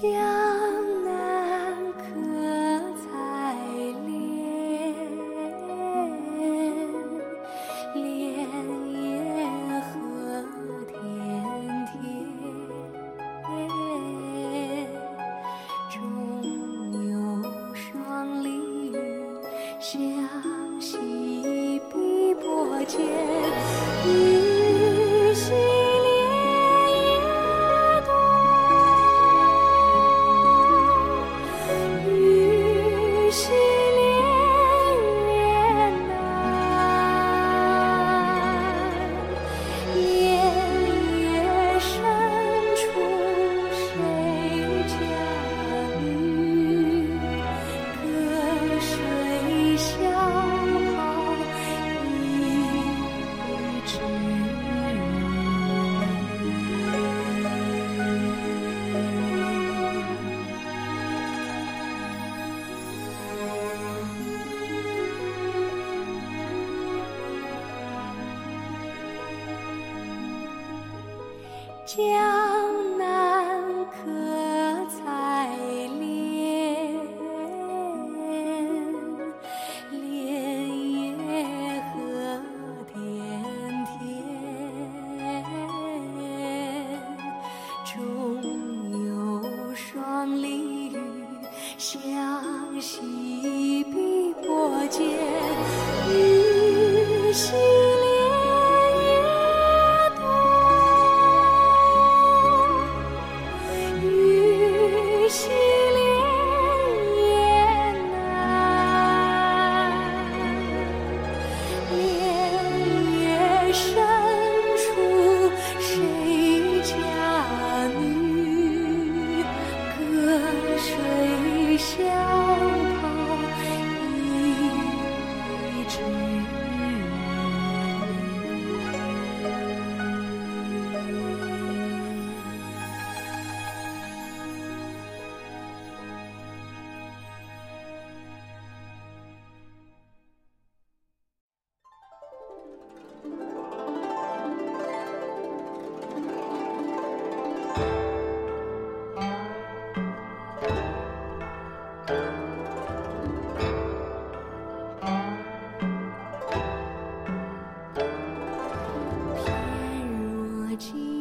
江南可采莲莲叶何田田中有双鲤鱼相戏碧波间。家。achieve.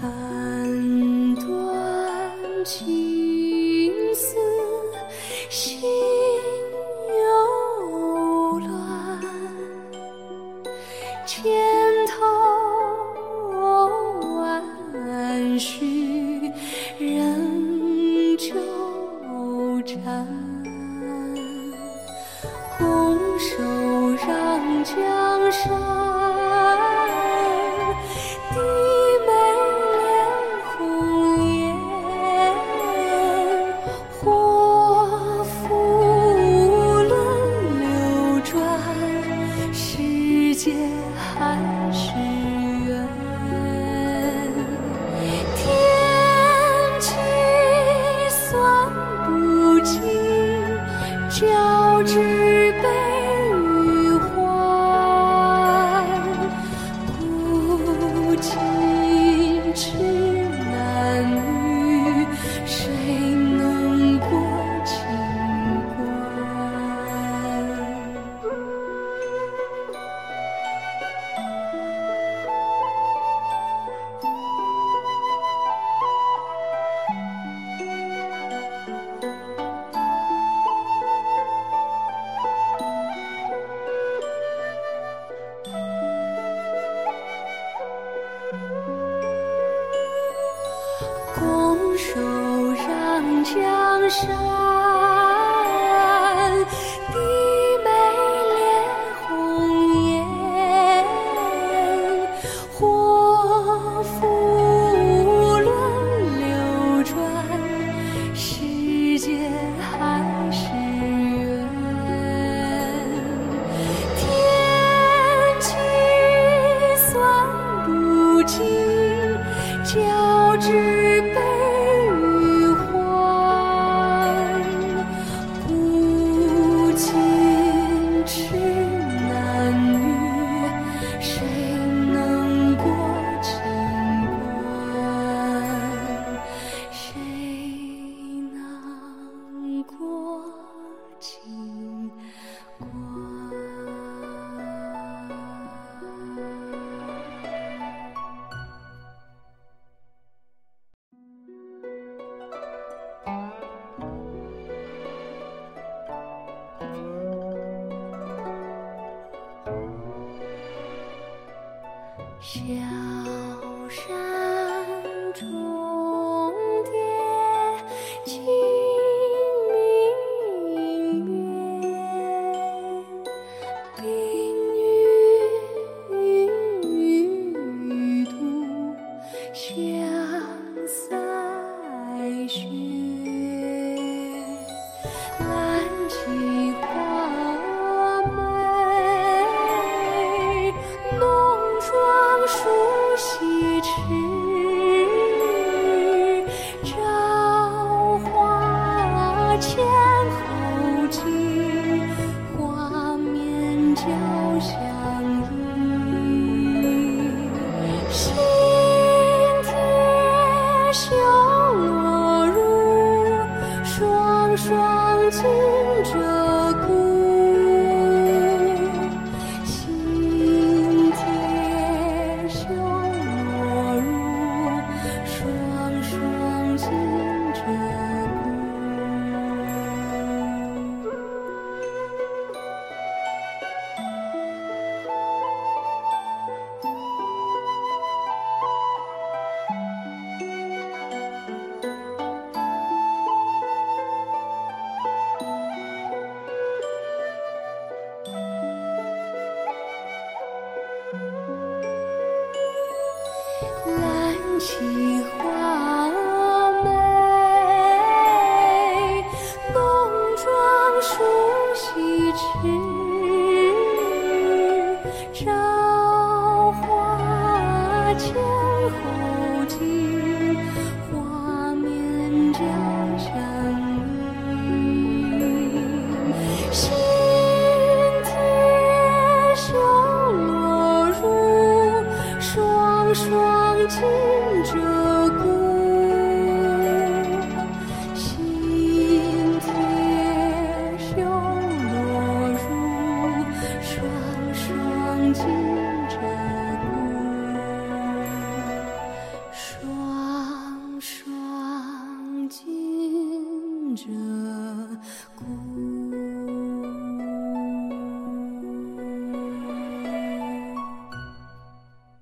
斩断情丝心又乱，千头万绪仍纠缠，喜欢。